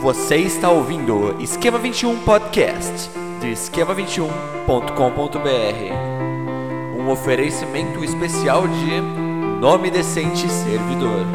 Você está ouvindo Esquema 21 Podcast do esquema21.com.br. Um oferecimento especial de Nome Decente Servidor.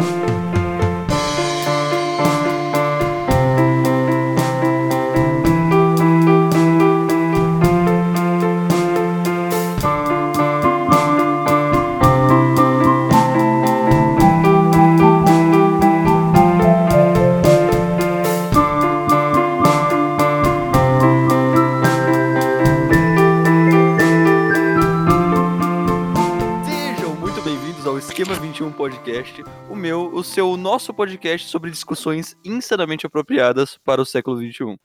Podcast sobre discussões insanamente apropriadas para o século 21.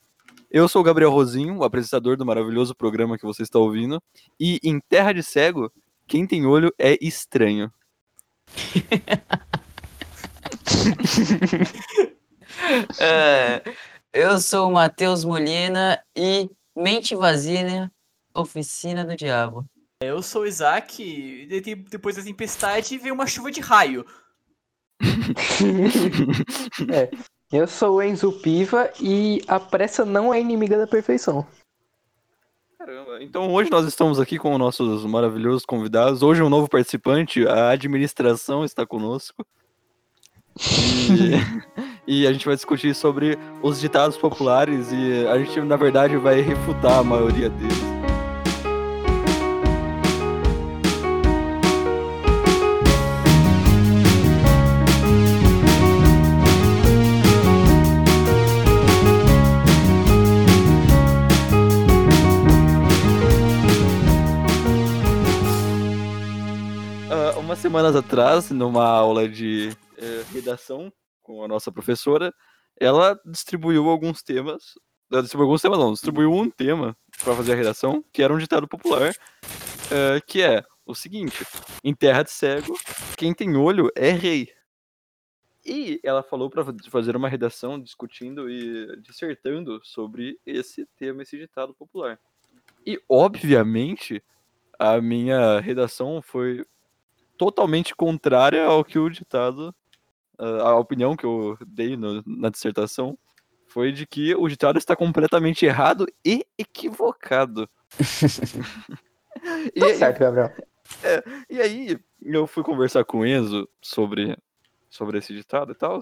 Eu sou o Gabriel Rosinho, o apresentador do maravilhoso programa que você está ouvindo, e em Terra de Cego, quem tem olho é estranho. É, eu sou o Matheus Molina e mente vazia, oficina do diabo. Eu sou o Isaac, e de- depois da tempestade veio uma chuva de raio. Eu sou o Enzo Piva e a pressa não é inimiga da perfeição. Caramba, então hoje nós estamos aqui com nossos maravilhosos convidados. Hoje um novo participante, a administração está conosco. E, e a gente vai discutir sobre os ditados populares e a gente, na verdade, vai refutar a maioria deles. Semanas atrás, numa aula de eh, redação com a nossa professora, ela distribuiu alguns temas. Ela distribuiu alguns temas, não, distribuiu um tema para fazer a redação, que era um ditado popular, eh, que é o seguinte: em terra de cego, quem tem olho é rei. E ela falou para fazer uma redação discutindo e dissertando sobre esse tema, esse ditado popular. E, obviamente, a minha redação foi totalmente contrária ao que o ditado, a a opinião que eu dei no- na dissertação, foi de que o ditado está completamente errado e equivocado. e, Tá certo, Gabriel. e aí, eu fui conversar com o Enzo sobre, sobre esse ditado e tal.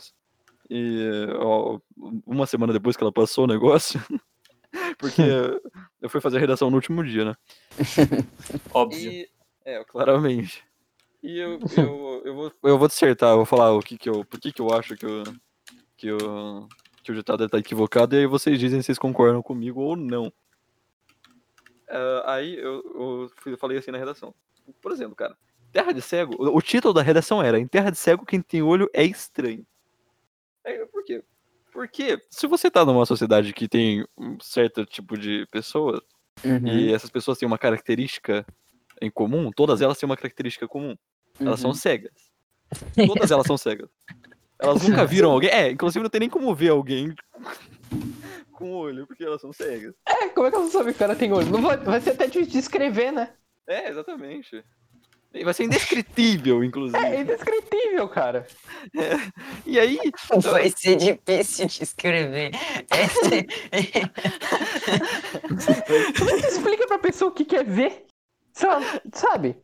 E ó, uma semana depois que ela passou o negócio, porque eu fui fazer a redação no último dia, né? Óbvio. E, é, claramente. E eu, eu, eu, vou, eu vou dissertar, eu vou falar o que que eu, por que que eu acho que, eu, que, eu, que o ditado está equivocado, e aí vocês dizem se vocês concordam comigo ou não. Ah, aí eu, eu falei assim na redação. Por exemplo, cara, Terra de Cego, o, título da redação era Em Terra de Cego, quem tem olho é estranho. Aí, por quê? Porque se você tá numa sociedade que tem um certo tipo de pessoa, Uhum, e essas pessoas têm uma característica em comum, todas elas têm uma característica comum. Elas são uhum. cegas. Todas elas são cegas. Elas nunca viram alguém. É, inclusive não tem nem como ver alguém com olho, porque elas são cegas. É, como é que ela sabe que o cara tem olho? Não vai, vai ser até difícil de escrever, né? É, exatamente. Vai ser indescritível, inclusive. É indescritível, cara. E aí, Vai ser difícil de escrever. Esse- Como é que explica pra pessoa o que quer ver? Sabe?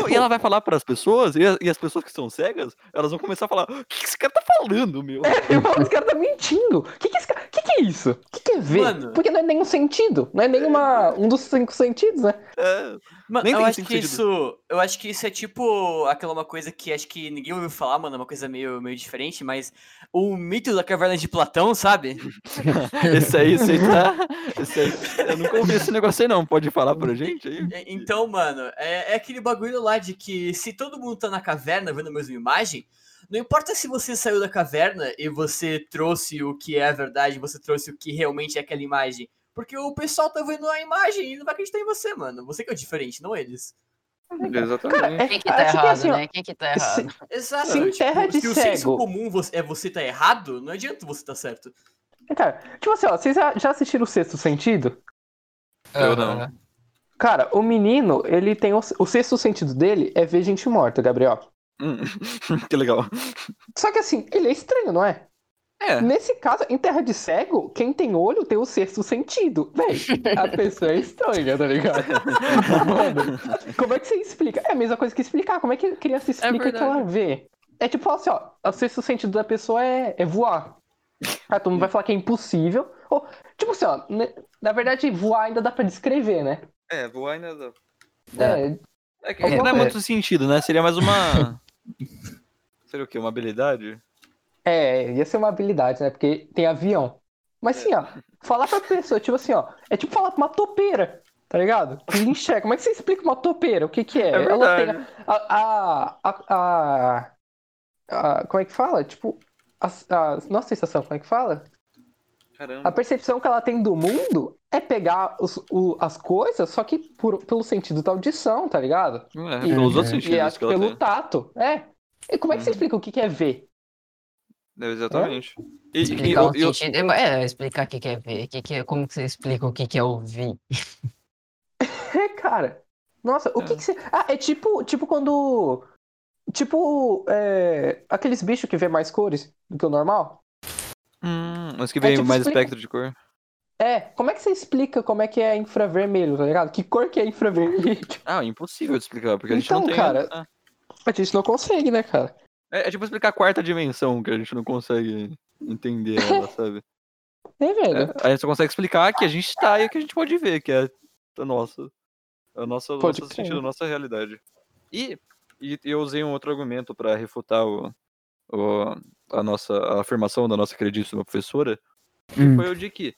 não, e ela vai falar para as pessoas, e as, e as pessoas que são cegas, elas vão começar a falar: o que que esse cara tá falando, meu? Eu falo, esse cara tá mentindo. O que que, esse cara... que, que é isso? O que, que é ver? Mano. Porque não é nenhum sentido. Não é nenhuma... um dos cinco sentidos, né? É, Mano, Nem eu acho que sentido. isso. Eu acho que isso é tipo aquela uma coisa que acho que ninguém ouviu falar, mano, é uma coisa meio, meio diferente, mas o mito da caverna de Platão, sabe? esse aí, esse aí tá. Esse aí, eu nunca ouvi esse negócio aí, não. Pode falar pra gente aí? Então, mano, é, é aquele bagulho lá de que se todo mundo tá na caverna vendo a mesma imagem, não importa se você saiu da caverna e você trouxe o que é a verdade, você trouxe o que realmente é aquela imagem. Porque o pessoal tá vendo a imagem e não vai acreditar em você, mano. Você que é o diferente, não eles. Exatamente. É, Quem que tá errado, assim, ó, né? Quem que tá se- errado? Exato. Se tipo, terra de se o senso comum é você tá errado, não adianta você tá certo. Cara, tipo assim, ó, vocês já, já assistiram o Sexto Sentido? Eu não. Aham. Cara, o menino, ele tem o, o sexto sentido dele é ver gente morta, Gabriel. Hum, que legal. Só que assim, ele é estranho, não é? É. Nesse caso, em terra de cego, quem tem olho tem o sexto sentido. Véi, a pessoa é estranha, tá ligado? Mano, como é que você explica? É a mesma coisa que explicar. Como é que a criança explica que ela vê? É tipo falar assim, ó, o sexto sentido da pessoa é, é voar. Aí todo mundo vai falar que é impossível. Ou, tipo assim, ó, né, na verdade, voar ainda dá pra descrever, né? É, voar ainda dá. É, É que não é muito sentido, né? Seria mais uma. Seria o quê? Uma habilidade? É, ia ser uma habilidade, né? Porque tem avião. Mas assim, ó, falar pra pessoa, tipo assim, ó, é tipo falar pra uma topeira, tá ligado? Enxerga. Como é que você explica uma topeira? O que que é? É Ela tem a, a, a, a- a- Como é que fala? Tipo, a, a nossa sensação, como é que fala? Caramba. A percepção que ela tem do mundo é pegar os, o- as coisas, só que por- pelo sentido da audição, tá ligado? É, E- pelos outros e E sentidos acho que pelo tem. tato. É. E como é que você Uhum. explica o que que é ver? É, exatamente. E, e, Explicar o e- e- sentido. É, explicar o que que é ver. Que que é, como que você explica o que que é ouvir? É, cara. Nossa, o que É. que você. Ah, é tipo, tipo quando. Tipo, é, aqueles bichos que vê mais cores do que o normal. Hum, mas que vem tipo, mais explica- espectro de cor. É, como é que você explica como é que é infravermelho, tá ligado? Que cor que é infravermelho? Ah, impossível de explicar, porque a gente Então, não tem. cara, Ah, A gente não consegue, né, cara? É, é tipo explicar a quarta dimensão, que a gente não consegue entender ela, sabe? É, velho. É, a gente só consegue explicar que a gente tá e que a gente pode ver, que é a nossa. A nossa, Pode nosso sentido, a nossa realidade. E, e eu usei um outro argumento para refutar o, o- a nossa a afirmação da nossa queridíssima professora, que Hum. foi o de que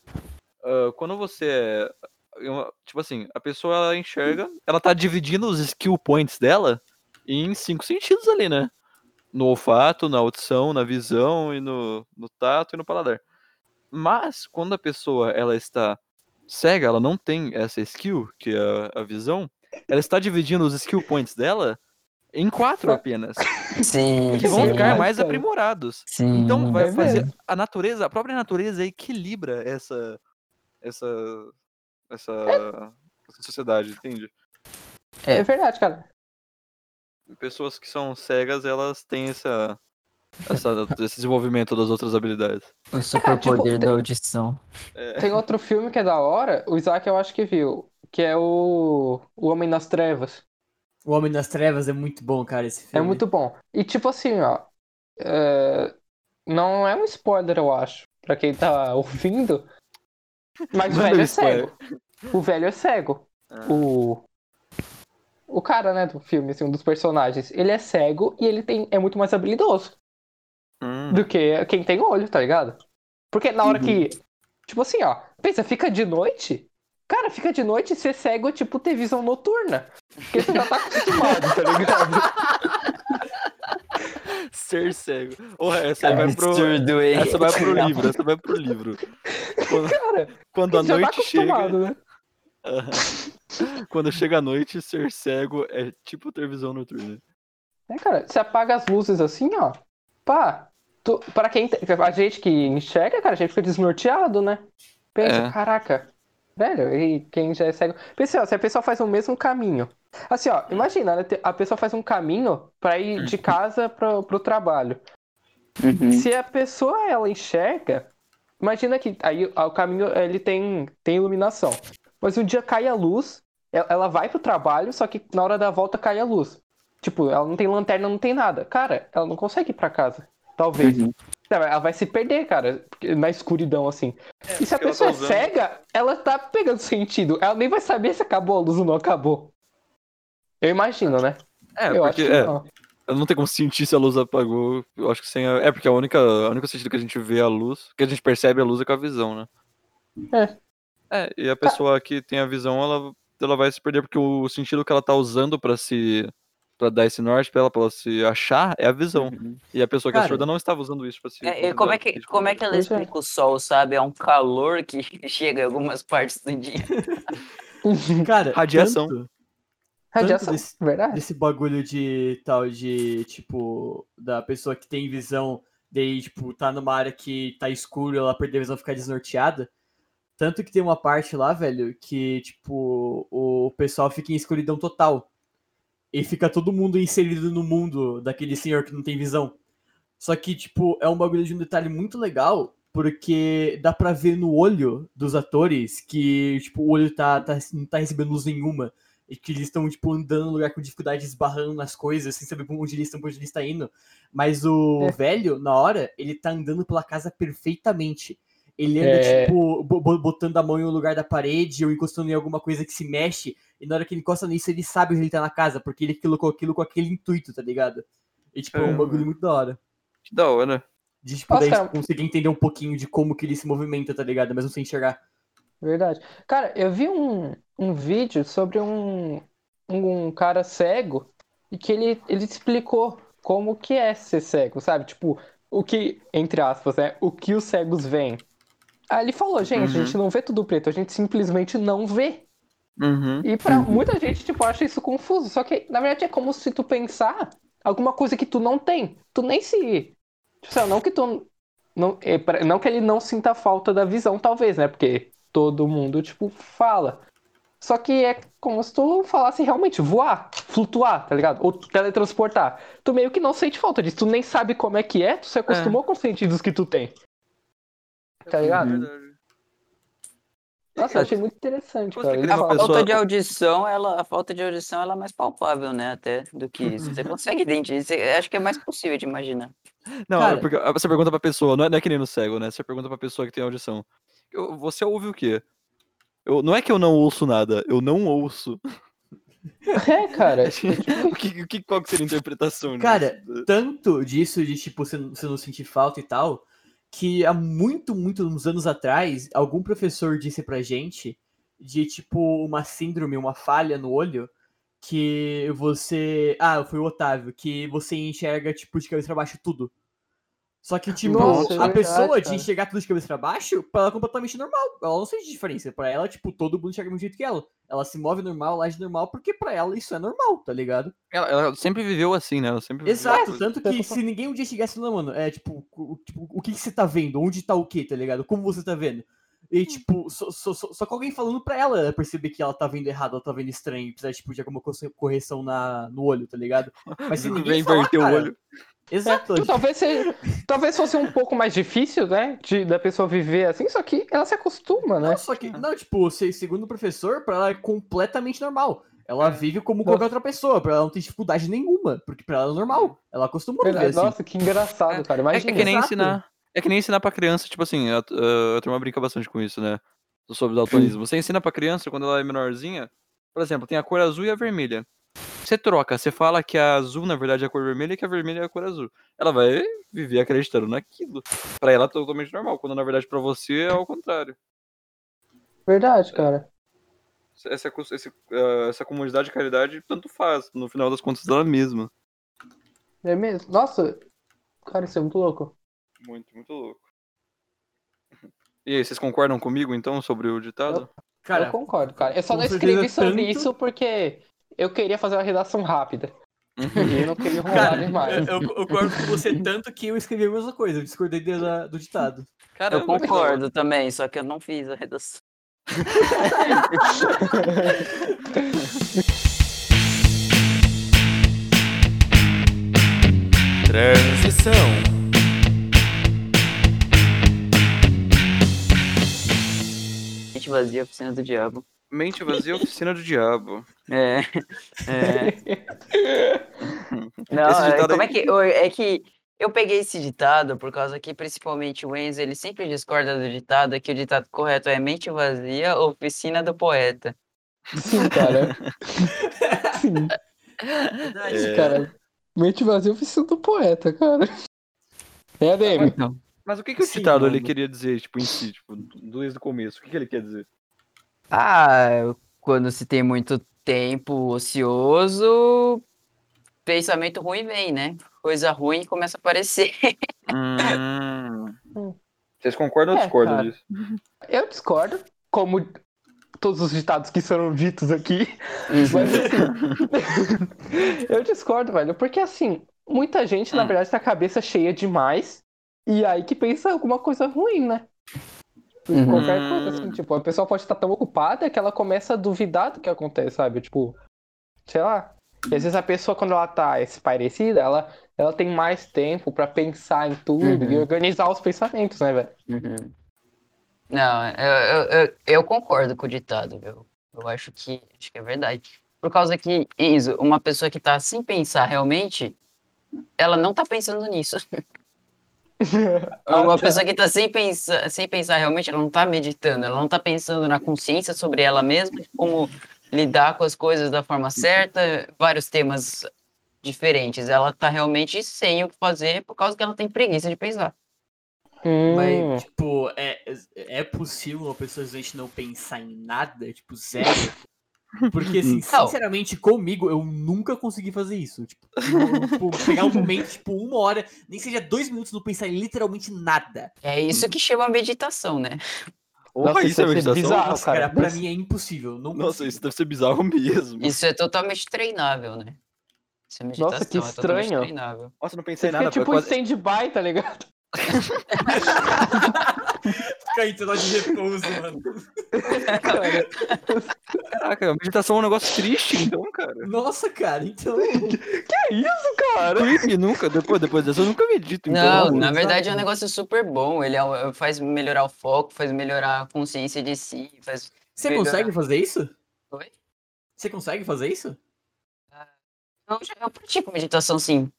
ah, quando você é. é Tipo assim, a pessoa ela enxerga, ela tá dividindo os skill points dela em cinco sentidos ali, né? No olfato, na audição, na visão e no, no tato e no paladar. Mas quando a pessoa ela está cega, ela não tem essa skill, que é a, a visão, ela está dividindo os skill points dela em quatro apenas, Sim, que vão sim, ficar mais aprimorados. sim. Então vai é fazer mesmo. a natureza, a própria natureza equilibra essa essa essa, essa sociedade, entende? É. verdade, cara. Pessoas que são cegas, elas têm essa, essa esse desenvolvimento das outras habilidades. O superpoder tipo, da audição. Tem outro filme que é da hora, o Isaac eu acho que viu, que é o, o Homem nas Trevas. O Homem das Trevas é muito bom, cara, esse É filme. muito bom. E tipo assim, ó. é, Não é um spoiler, eu acho, pra quem tá ouvindo. Mas o Manda velho um é cego. O velho é cego. Ah. O. O cara, né, do filme, assim, um dos personagens. Ele é cego e ele tem... é muito mais habilidoso Hum, do que quem tem olho, tá ligado? Porque na hora que. Tipo assim, ó. Pensa, fica de noite. Cara, fica de noite e ser cego é tipo ter visão noturna. Porque você já tá acostumado, tá ligado? ser cego. Porra, essa vai pro essa vai pro livro, essa vai pro livro. Quando, Cara, quando a tá noite chega, acostumado, né? Quando chega a noite, ser cego é tipo ter visão noturna. É, cara, você apaga as luzes assim, ó. Pá. Tu, pra quem. A gente que enxerga, cara, a gente fica desnorteado, né? Pensa, É. caraca. Velho, e quem já é cego. Pensa, ó, se a pessoa faz o mesmo caminho. Assim, ó, imagina, a pessoa faz um caminho pra ir de casa pro, pro trabalho. Uhum. Se a pessoa ela enxerga, imagina que aí o caminho ele tem, tem iluminação. Mas um dia cai a luz, ela vai pro trabalho, só que na hora da volta cai a luz. Tipo, ela não tem lanterna, não tem nada. Cara, ela não consegue ir pra casa. Talvez. Uhum. Ela vai se perder, cara, na escuridão, assim. e se a ela pessoa tá é cega, ela tá pegando sentido. Ela nem vai saber se acabou a luz ou não acabou. Eu imagino, né? É, eu acho porque que é, não. eu não tem como sentir se a luz apagou. Eu acho que sem a... É porque a única, a única sentido que a gente vê a luz, que a gente percebe a luz é com a visão, né? É. É, e a pessoa que tem a visão, ela, ela vai se perder porque o sentido que ela tá usando pra se para dar esse norte pra ela, pra ela se achar, é a visão. Uhum. E a pessoa que é Cara, surda não estava usando isso pra se É, e como é que, como é que ela é. explica o sol, sabe? É um calor que chega em algumas partes do dia. Cara, Radiação. tanto Radiação, desse- verdade. desse bagulho de tal de, tipo, da pessoa que tem visão, daí, tipo, tá numa área que tá escuro, ela perder a visão ficar desnorteada. Tanto que tem uma parte lá, velho, que, tipo, o pessoal fica em escuridão total. E fica todo mundo inserido no mundo daquele senhor que não tem visão. Só que, tipo, é um bagulho de um detalhe muito legal, porque dá pra ver no olho dos atores que, tipo, o olho tá, tá, não tá recebendo luz nenhuma. E que eles estão, tipo, andando no lugar com dificuldade, esbarrando nas coisas, sem saber onde eles estão, onde eles estão indo. Mas o É. velho, na hora, ele tá andando pela casa perfeitamente. Ele anda, É. tipo, bo- bo- botando a mão em um lugar da parede ou encostando em alguma coisa que se mexe. E na hora que ele encosta nisso, ele sabe onde ele tá na casa, porque ele colocou aquilo com aquele intuito, tá ligado? E, tipo, é um É. bagulho muito da hora. Que da hora. De, tipo, Nossa, daí cara. conseguir entender um pouquinho de como que ele se movimenta, tá ligado? Mesmo sem enxergar. Verdade. Cara, eu vi um, um vídeo sobre um, um cara cego e que ele, ele explicou como que é ser cego, sabe? Tipo, o que, entre aspas, né? O que os cegos veem. Aí ele falou, gente, a Uhum. gente não vê tudo preto, a gente simplesmente não vê. Uhum. E pra muita gente, tipo, acha isso confuso. Só que, na verdade, é como se tu pensar alguma coisa que tu não tem. Tu nem se. Tipo, sei lá, não que tu. Não, é pra- não que ele não sinta falta da visão, talvez, né? Porque todo mundo, tipo, fala. Só que é como se tu falasse realmente voar, flutuar, tá ligado? Ou teletransportar. Tu meio que não sente falta disso. Tu nem sabe como é que é, tu se acostumou com os sentidos que tu tem. Tá ligado? Verdade. Nossa, eu achei muito interessante, cara. A pessoa- falta de audição, ela, a falta de audição ela é mais palpável, né? Até do que isso. Você consegue identificar. Acho que é mais possível de imaginar. Não, Cara- é porque você pergunta pra pessoa, não é, não é que nem no cego, né? Você pergunta pra pessoa que tem audição. Eu- você ouve o quê? Eu, não é que eu não ouço nada, eu não ouço. É, cara. o que, o que, qual que seria a interpretação Cara, disso? Tanto disso, de, tipo, você não sentir falta e tal, que há muito, muitos anos atrás, algum professor disse pra gente de, tipo, uma síndrome, uma falha no olho, que você... Ah, foi o Otávio, que você enxerga, tipo, de cabeça pra baixo tudo. Só que, tipo, Nossa, é a verdade, pessoa de cara. enxergar tudo de cabeça pra baixo, pra ela é completamente normal. Ela não sente diferença. Pra ela, tipo, todo mundo enxerga do mesmo jeito que ela. Ela se move normal, ela age normal, porque pra ela isso é normal, tá ligado? Ela, ela sempre viveu assim, né? Ela sempre viveu Exato, assim. tanto que tô se ninguém um dia chegasse lá, mano, é tipo, o, tipo, o que, que você tá vendo? Onde tá o que, tá ligado? Como você tá vendo? E, tipo, só, só, só, só com alguém falando pra ela perceber que ela tá vendo errado, ela tá vendo estranho, precisa, tipo, de alguma corre- correção na, no olho, tá ligado? Mas se ninguém falar, inverter o cara, olho. Exato. É, talvez, seja, talvez fosse um pouco mais difícil, né? De, da pessoa viver assim, só que ela se acostuma, né? Não, só que, não, tipo, se- segundo o professor, pra ela é completamente normal. Ela vive como qualquer outra pessoa, pra ela não tem dificuldade nenhuma, porque pra ela é normal. Ela acostumou a viver assim. Nossa, que engraçado, cara. É, é Imagina. que nem Exato. ensinar. É que nem ensinar pra criança, tipo assim, a, a, a turma brinca bastante com isso, né? Sobre daltonismo. Você ensina pra criança quando ela é menorzinha, por exemplo, tem a cor azul e a vermelha. Você troca, você fala que a azul, na verdade, é a cor vermelha e que a vermelha é a cor azul. Ela vai viver acreditando naquilo. Pra ela é totalmente normal, quando na verdade pra você é ao contrário. Verdade, cara. Essa, esse, ah, essa comunidade de caridade tanto faz, no final das contas dela mesma. É mesmo? Nossa, cara, isso é muito louco. Muito, muito louco. E aí, vocês concordam comigo então sobre o ditado? eu Cara, concordo, cara. Eu só não escrevi sobre tanto- isso porque eu queria fazer uma redação rápida. E eu não queria Cara, demais. eu, eu concordo com você tanto que eu escrevi a mesma coisa, eu discordei da- do ditado. Caramba, Eu concordo também, só que eu não fiz a redação. Transição. Gente vazia, oficina do diabo. Mente vazia, oficina do diabo. É. é. Não, é, como aí- é que. É que eu peguei esse ditado por causa que, principalmente, o Enzo, ele sempre discorda do ditado, que o ditado correto é mente vazia, oficina do poeta. Sim, cara. Sim, É, cara. Mente vazia oficina do poeta, cara. É a DM. Então, Mas o que, que o Sim, ditado ele mano. queria dizer, tipo, em si, tipo, desde o começo? O que, que ele quer dizer? Ah, quando se tem muito tempo ocioso, pensamento ruim vem, né? Coisa ruim começa a aparecer. Hum. Vocês concordam ou É, discordam cara. disso? Eu discordo, como todos os ditados que foram ditos aqui. Mas assim, eu discordo, velho, porque assim, muita gente, na Hum. verdade, tá com a cabeça cheia demais, e aí que pensa alguma coisa ruim, né? Uhum. Qualquer coisa, assim, tipo, a pessoa pode estar tão ocupada que ela começa a duvidar do que acontece, sabe? Tipo, sei lá. E às vezes a pessoa, quando ela tá parecida, ela, ela tem mais tempo pra pensar em tudo e Uhum. organizar os pensamentos, né, velho? Uhum. Não, eu, eu, eu, eu concordo com o ditado, viu? Eu acho que, acho que é verdade. Por causa que, Enzo, uma pessoa que tá sem pensar realmente, ela não tá pensando nisso. Uma pessoa que tá sem pensar, sem pensar realmente, ela não tá meditando, ela não tá pensando na consciência sobre ela mesma, como lidar com as coisas da forma certa, vários temas diferentes. Ela tá realmente sem o que fazer por causa que ela tem preguiça de pensar. Hum, Mas, tipo, é, é possível uma pessoa simplesmente não pensar em nada? Tipo, zero? Porque, assim, Não. sinceramente, comigo, eu nunca consegui fazer isso. Tipo, tipo, pegar um momento, tipo, uma hora, nem seja dois minutos, não pensar em literalmente nada. É isso que chama meditação, né? Nossa, isso é deve ser meditação? bizarro, Nossa, cara. cara, pra mim é impossível. Não Nossa, consigo. isso deve ser bizarro mesmo. Isso é totalmente treinável, né? Isso é meditação, Nossa, que é totalmente estranho. treinável. Nossa, não Você pensei em fica nada. tipo foi em quase... stand-by, tá ligado? Ficar em tela de repouso, mano. Cara, Caraca, meditação é um negócio triste, então, cara. Nossa, cara, então. que isso, cara? Creepy, nunca. Depois, depois dessa eu nunca medito. Então, Não, na verdade é um negócio super bom. Ele é faz melhorar o foco, faz melhorar a consciência de si, faz... Você Melhor. consegue fazer isso? Oi? Você consegue fazer isso? Eu, eu pratico meditação, sim.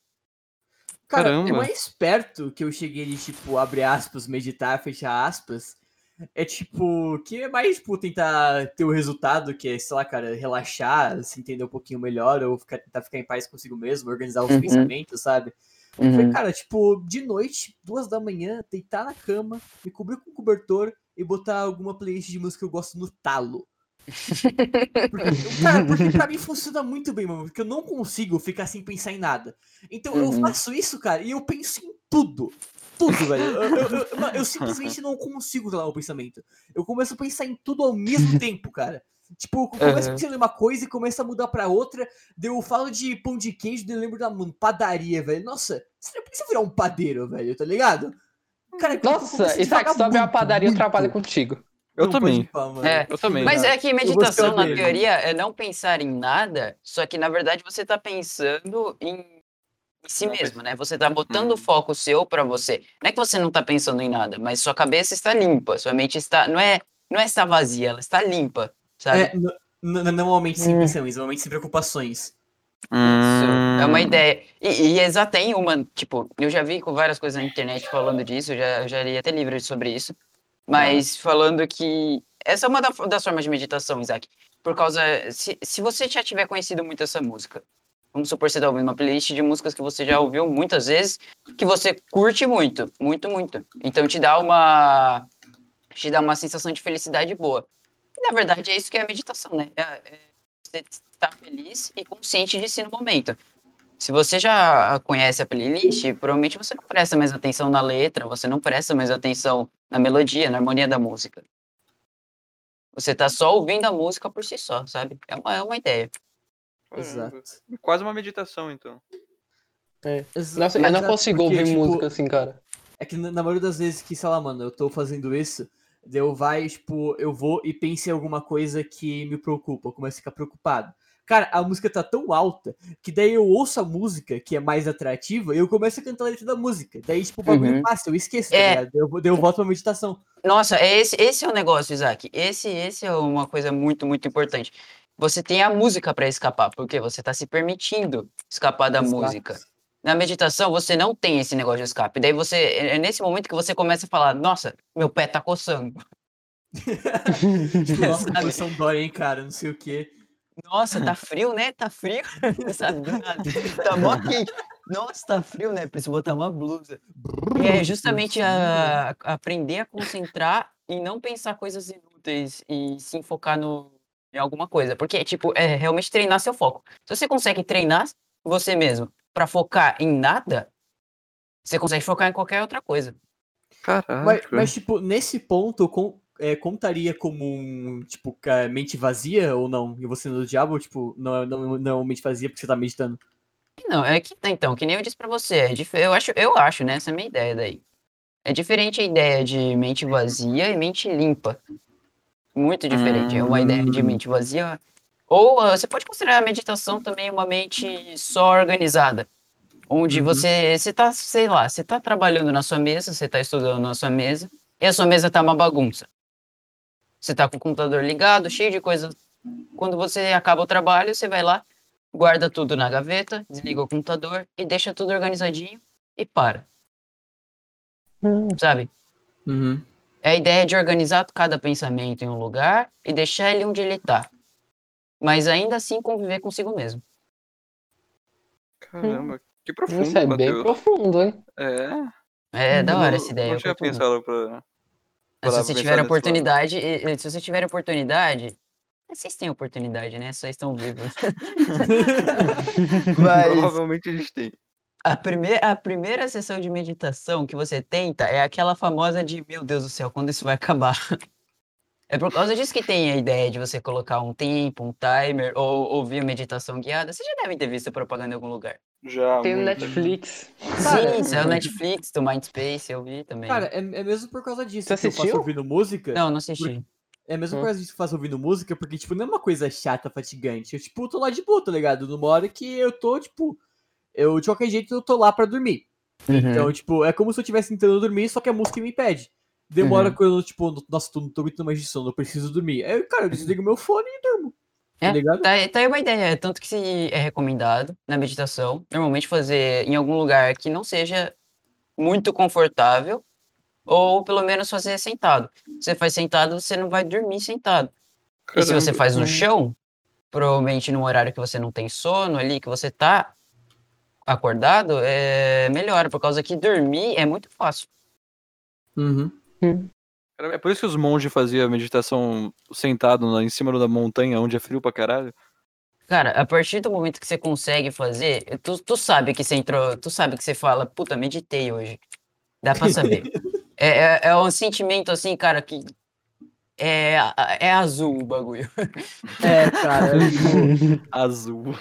Cara, Caramba. o mais perto que eu cheguei de, tipo, abre aspas, meditar, fechar aspas, é tipo, que é mais, tipo, tentar ter o resultado, que é, sei lá, cara, relaxar, se entender um pouquinho melhor, ou ficar, tentar ficar em paz consigo mesmo, organizar os Uhum. pensamentos, sabe? Uhum. Foi, cara, tipo, de noite, duas da manhã, deitar na cama, me cobrir com cobertor e botar alguma playlist de música que eu gosto no talo. Porque, cara, porque pra mim funciona muito bem, mano. Porque eu não consigo ficar sem pensar em nada. Então eu Uhum. faço isso, cara, e eu penso em tudo. Tudo, velho. Eu, eu- eu- eu simplesmente não consigo controlar o pensamento. Eu começo a pensar em tudo ao mesmo tempo, cara. Tipo, eu começo Uhum. pensando em uma coisa e começo a mudar pra outra. Daí eu falo de pão de queijo, daí eu lembro da mano, padaria, velho. Nossa, você não precisa virar um padeiro, velho, tá ligado? Cara, eu começo Nossa, Isaac, tu abrir uma muito, padaria, eu muito. trabalho contigo. Eu Não, também. mano. É, Eu também. Mas é que meditação, na teoria, é não pensar em nada, só que na verdade você tá pensando em, em si Não mesmo, né? Você tá botando o Hum. foco seu pra você. Não é que você não tá pensando em nada, mas sua cabeça está limpa, sua mente está. Não é, não é está vazia, ela está limpa, sabe? É, sem Hum. pensões, normalmente sem preocupações. Isso, é uma Hum. ideia. E, e tem uma, tipo, eu já vi com várias coisas na internet falando disso, eu já, eu já li até livros sobre isso, mas falando que essa é uma da- das formas de meditação, Isaac, por causa, se, se você já tiver conhecido muito essa música, vamos supor que você tá ouvindo uma playlist de músicas que você já ouviu muitas vezes, que você curte muito, muito, muito, então te dá uma, te dá uma sensação de felicidade boa. E, na verdade, é isso que é a meditação, né? É- é você estar feliz e consciente de si no momento. Se você já conhece a playlist, provavelmente você não presta mais atenção na letra, você não presta mais atenção na melodia, na harmonia da música. Você tá só ouvindo a música por si só, sabe? É uma, é uma ideia. Exato. Quase uma meditação, então. Nossa, eu não consigo porque, ouvir tipo, música assim, cara. É que na maioria das vezes que, sei lá, mano, eu tô fazendo isso, eu vai, tipo, eu vou e penso em alguma coisa que me preocupa, eu começo a ficar preocupado. Cara, a música tá tão alta que daí eu ouço a música que é mais atrativa e eu começo a cantar a letra da música. Daí, tipo, o bagulho Uhum. passa, eu esqueço, tá É. Daí eu, eu volto pra meditação. Nossa, é esse, esse é o negócio, Isaac. Esse, esse é uma coisa muito, muito importante. Você tem a música para escapar, porque você tá se permitindo escapar da Exato. música. Na meditação, você não tem esse negócio de escape. Daí você, é é nesse momento que você começa a falar, nossa, meu pé tá coçando. Nossa, Sabe? coração dói, hein, cara, não sei o quê. Nossa, tá frio, né? Tá frio. Sabe? Tá mó quente. Nossa, tá frio, né? Preciso botar uma blusa. E é justamente a, a- aprender a concentrar e não pensar coisas inúteis e se focar no, em alguma coisa. Porque, tipo, é realmente treinar seu foco. Se você consegue treinar você mesmo pra focar em nada, você consegue focar em qualquer outra coisa. Caraca. Mas, mas, tipo, nesse ponto, com, é, contaria como um, tipo, mente vazia ou não? E você no diabo, tipo, não, é- não, não é mente vazia porque você tá meditando? Não, é que então, que nem eu disse pra você, é dif- eu acho, eu acho, né, essa é a minha ideia daí. É diferente a ideia de mente vazia e mente limpa. Muito diferente. É uma ideia de Hum. mente vazia Ou ah, você pode considerar a meditação também uma mente só organizada. Onde Uhum. você, você tá, sei lá, você tá trabalhando na sua mesa, você tá estudando na sua mesa, e a sua mesa tá uma bagunça. Você tá com o computador ligado, cheio de coisas. Quando você acaba o trabalho, você vai lá, guarda tudo na gaveta, desliga o computador e deixa tudo organizadinho e para, Hum. sabe? Uhum. É a ideia de organizar cada pensamento em um lugar e deixar ele onde ele tá. Mas ainda assim conviver consigo mesmo. Caramba, que profundo, Isso é bem profundo, hein? É, É da hora não- essa ideia. Não eu tinha pensado pra... Se parar você pra tiver oportunidade, e- se você tiver oportunidade, vocês têm oportunidade, né? Só estão vivos. Mas Provavelmente a gente tem. a primeira, a primeira sessão de meditação que você tenta é aquela famosa de meu Deus do céu, quando isso vai acabar? É por causa disso que tem a ideia de você colocar um tempo, um timer, ou ouvir a meditação guiada. Vocês já devem ter visto a propaganda em algum lugar. Já. Tem no muito. Netflix. Cara, Sim, saiu no Netflix, do Mindspace, eu vi também. Cara, é, é mesmo por causa disso Você que eu faço assistiu? ouvindo música. não, não assisti. É mesmo Hum. por causa disso que eu faço ouvindo música, porque, tipo, não é uma coisa chata, fatigante. Eu, tipo, tô lá de boa, tá ligado? Numa hora que eu tô, tipo. Eu, de qualquer jeito, eu tô lá pra dormir. Uhum. Então, tipo, é como se eu estivesse tentando dormir, só que a música me impede. Demora Uhum. quando, tipo, nossa, tô, tô muito mais sono, eu preciso dormir. Aí, cara, eu desligo meu fone e durmo. Tá É, ligado? Tá, aí- tá aí uma ideia, tanto que se é recomendado na meditação, normalmente fazer em algum lugar que não seja muito confortável, ou pelo menos fazer sentado. Você faz sentado, você não vai dormir sentado. E se você Caramba. faz no chão, provavelmente num horário que você não tem sono ali, que você tá acordado, é melhor, por causa que dormir é muito fácil. Uhum. Caramba, É por isso que os monges faziam meditação sentado lá em cima da montanha, onde é frio pra caralho. Cara, a partir do momento que você consegue fazer, tu, tu sabe que você entrou, tu sabe que você fala, puta, meditei hoje. Dá pra saber. é, é, é um sentimento assim, cara, que é, é azul o bagulho. É, cara, tipo, Azul.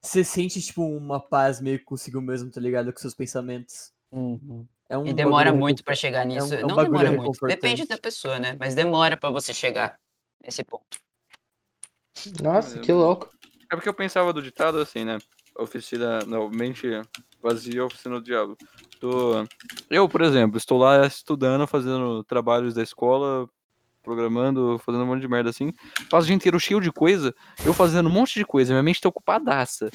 você sente, tipo, uma paz meio consigo mesmo, tá ligado? Com seus pensamentos. É um E demora bagulho muito pra reconfor- chegar nisso. é um não bagulho demora muito. Depende da pessoa, né? Mas demora pra você chegar nesse ponto. Nossa, que louco. É porque eu pensava do ditado assim, né? Oficina. Não, mente vazia, oficina do diabo. Tô... Eu, por exemplo, estou lá estudando, fazendo trabalhos da escola, programando, fazendo um monte de merda assim. Passo o dia inteiro cheio de coisa, eu fazendo um monte de coisa, minha mente tá ocupadaça.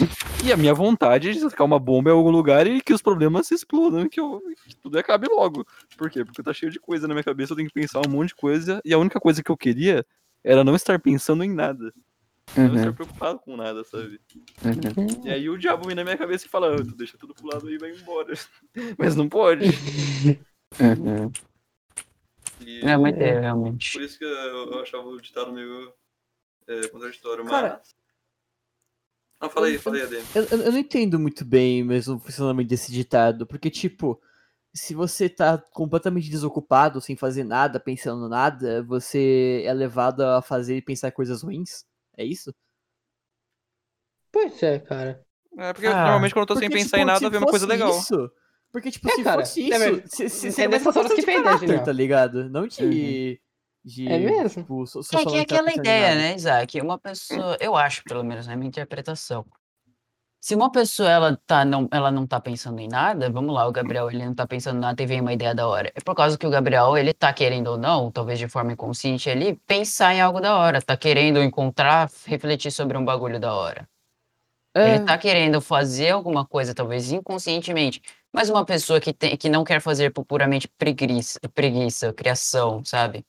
E a minha vontade é de tacar uma bomba em algum lugar e que os problemas se explodam, que, eu, que tudo acabe logo. Por quê? Porque tá cheio de coisa na minha cabeça, eu tenho que pensar um monte de coisa, e a única coisa que eu queria era não estar pensando em nada. Não estar preocupado com nada, sabe? E aí o diabo vem na minha cabeça e fala, "Ah, tu deixa tudo pro lado aí e vai embora. Mas não pode. E É uma ideia, realmente. por isso que eu, eu achava o ditado meio é, contraditório, mas. Cara, Não, fala aí, fala aí, Adem. Eu, eu- eu não entendo muito bem mesmo o funcionamento desse ditado, porque, tipo, se você tá completamente desocupado, sem fazer nada, pensando nada, você é levado a fazer e pensar coisas ruins? É isso? Pois é, cara. É, porque Ah, normalmente quando eu tô sem pensar tipo, em nada, se vem uma coisa legal. Isso, porque, tipo, É, se cara, fosse é isso, mesmo. se, se, É seria nessas horas que de vem, né, tá ligado? Não de... de É mesmo? Tipo, só, só É que é aquela ideia, né, Isaac? Uma pessoa, eu acho, pelo menos, na minha interpretação. Se uma pessoa ela tá não, ela não tá pensando em nada, vamos lá, o Gabriel ele não tá pensando em nada e vem uma ideia da hora. É por causa que o Gabriel ele tá querendo ou não, talvez de forma inconsciente ali, pensar em algo da hora, tá querendo encontrar, refletir sobre um bagulho da hora. É, Ele tá querendo fazer alguma coisa, talvez inconscientemente, mas uma pessoa que, tem, que não quer fazer por puramente preguiça, preguiça, criação, sabe?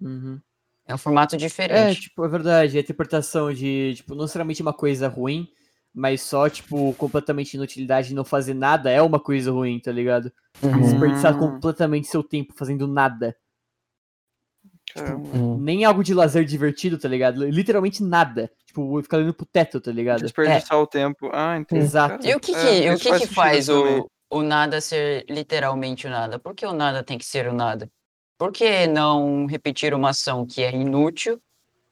uhum. É um formato É, diferente. tipo, é verdade, a interpretação de, tipo, não necessariamente uma coisa ruim, mas só, tipo, completamente inutilidade de não fazer nada é uma coisa ruim, tá ligado? Uhum. Desperdiçar completamente seu tempo fazendo nada. Caramba. Uhum. Nem algo de lazer divertido, tá ligado? Literalmente nada. Tipo, ficar olhando pro teto, tá ligado? Desperdiçar o tempo. Ah, entendi. Exato. E o que que, É, o que, faz que faz o, o nada ser literalmente o nada? Por que o nada tem que ser o nada? Por que não repetir uma ação que é inútil,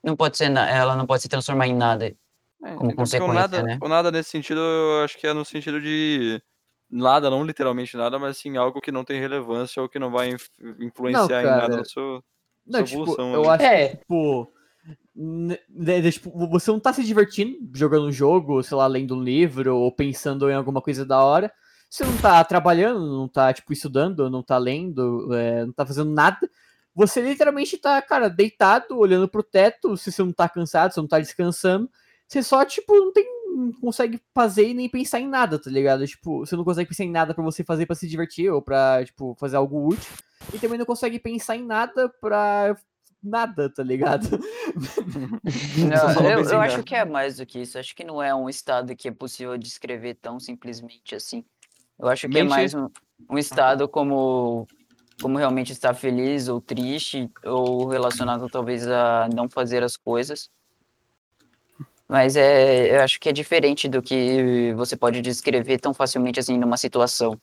não pode ser, ela não pode se transformar em nada? É, como o consequência, nada, né? o nada nesse sentido, eu acho que é no sentido de nada, não literalmente nada, mas sim algo que não tem relevância ou que não vai inf- influenciar em nada na sua. Não, Essa tipo, evolução eu acho É. que, tipo, Né, né, tipo, você não tá se divertindo jogando um jogo, sei lá, lendo um livro ou pensando em alguma coisa da hora. Você não tá trabalhando, não tá, tipo, estudando, não tá lendo, é, não tá fazendo nada. Você literalmente tá, cara, deitado, olhando pro teto, se você não tá cansado, se você não tá descansando. Você só, tipo, não tem. Não consegue fazer e nem pensar em nada, tá ligado? Tipo, você não consegue pensar em nada para você fazer para se divertir ou pra, tipo, fazer algo útil. E também não consegue pensar em nada pra nada, tá ligado? Não, eu, eu acho que é mais do que isso. Acho que não é um estado que é possível descrever tão simplesmente assim. Eu acho que é mais um, um estado como, como realmente estar feliz ou triste, ou relacionado talvez a não fazer as coisas. Mas é, eu acho que é diferente do que você pode descrever tão facilmente assim numa situação.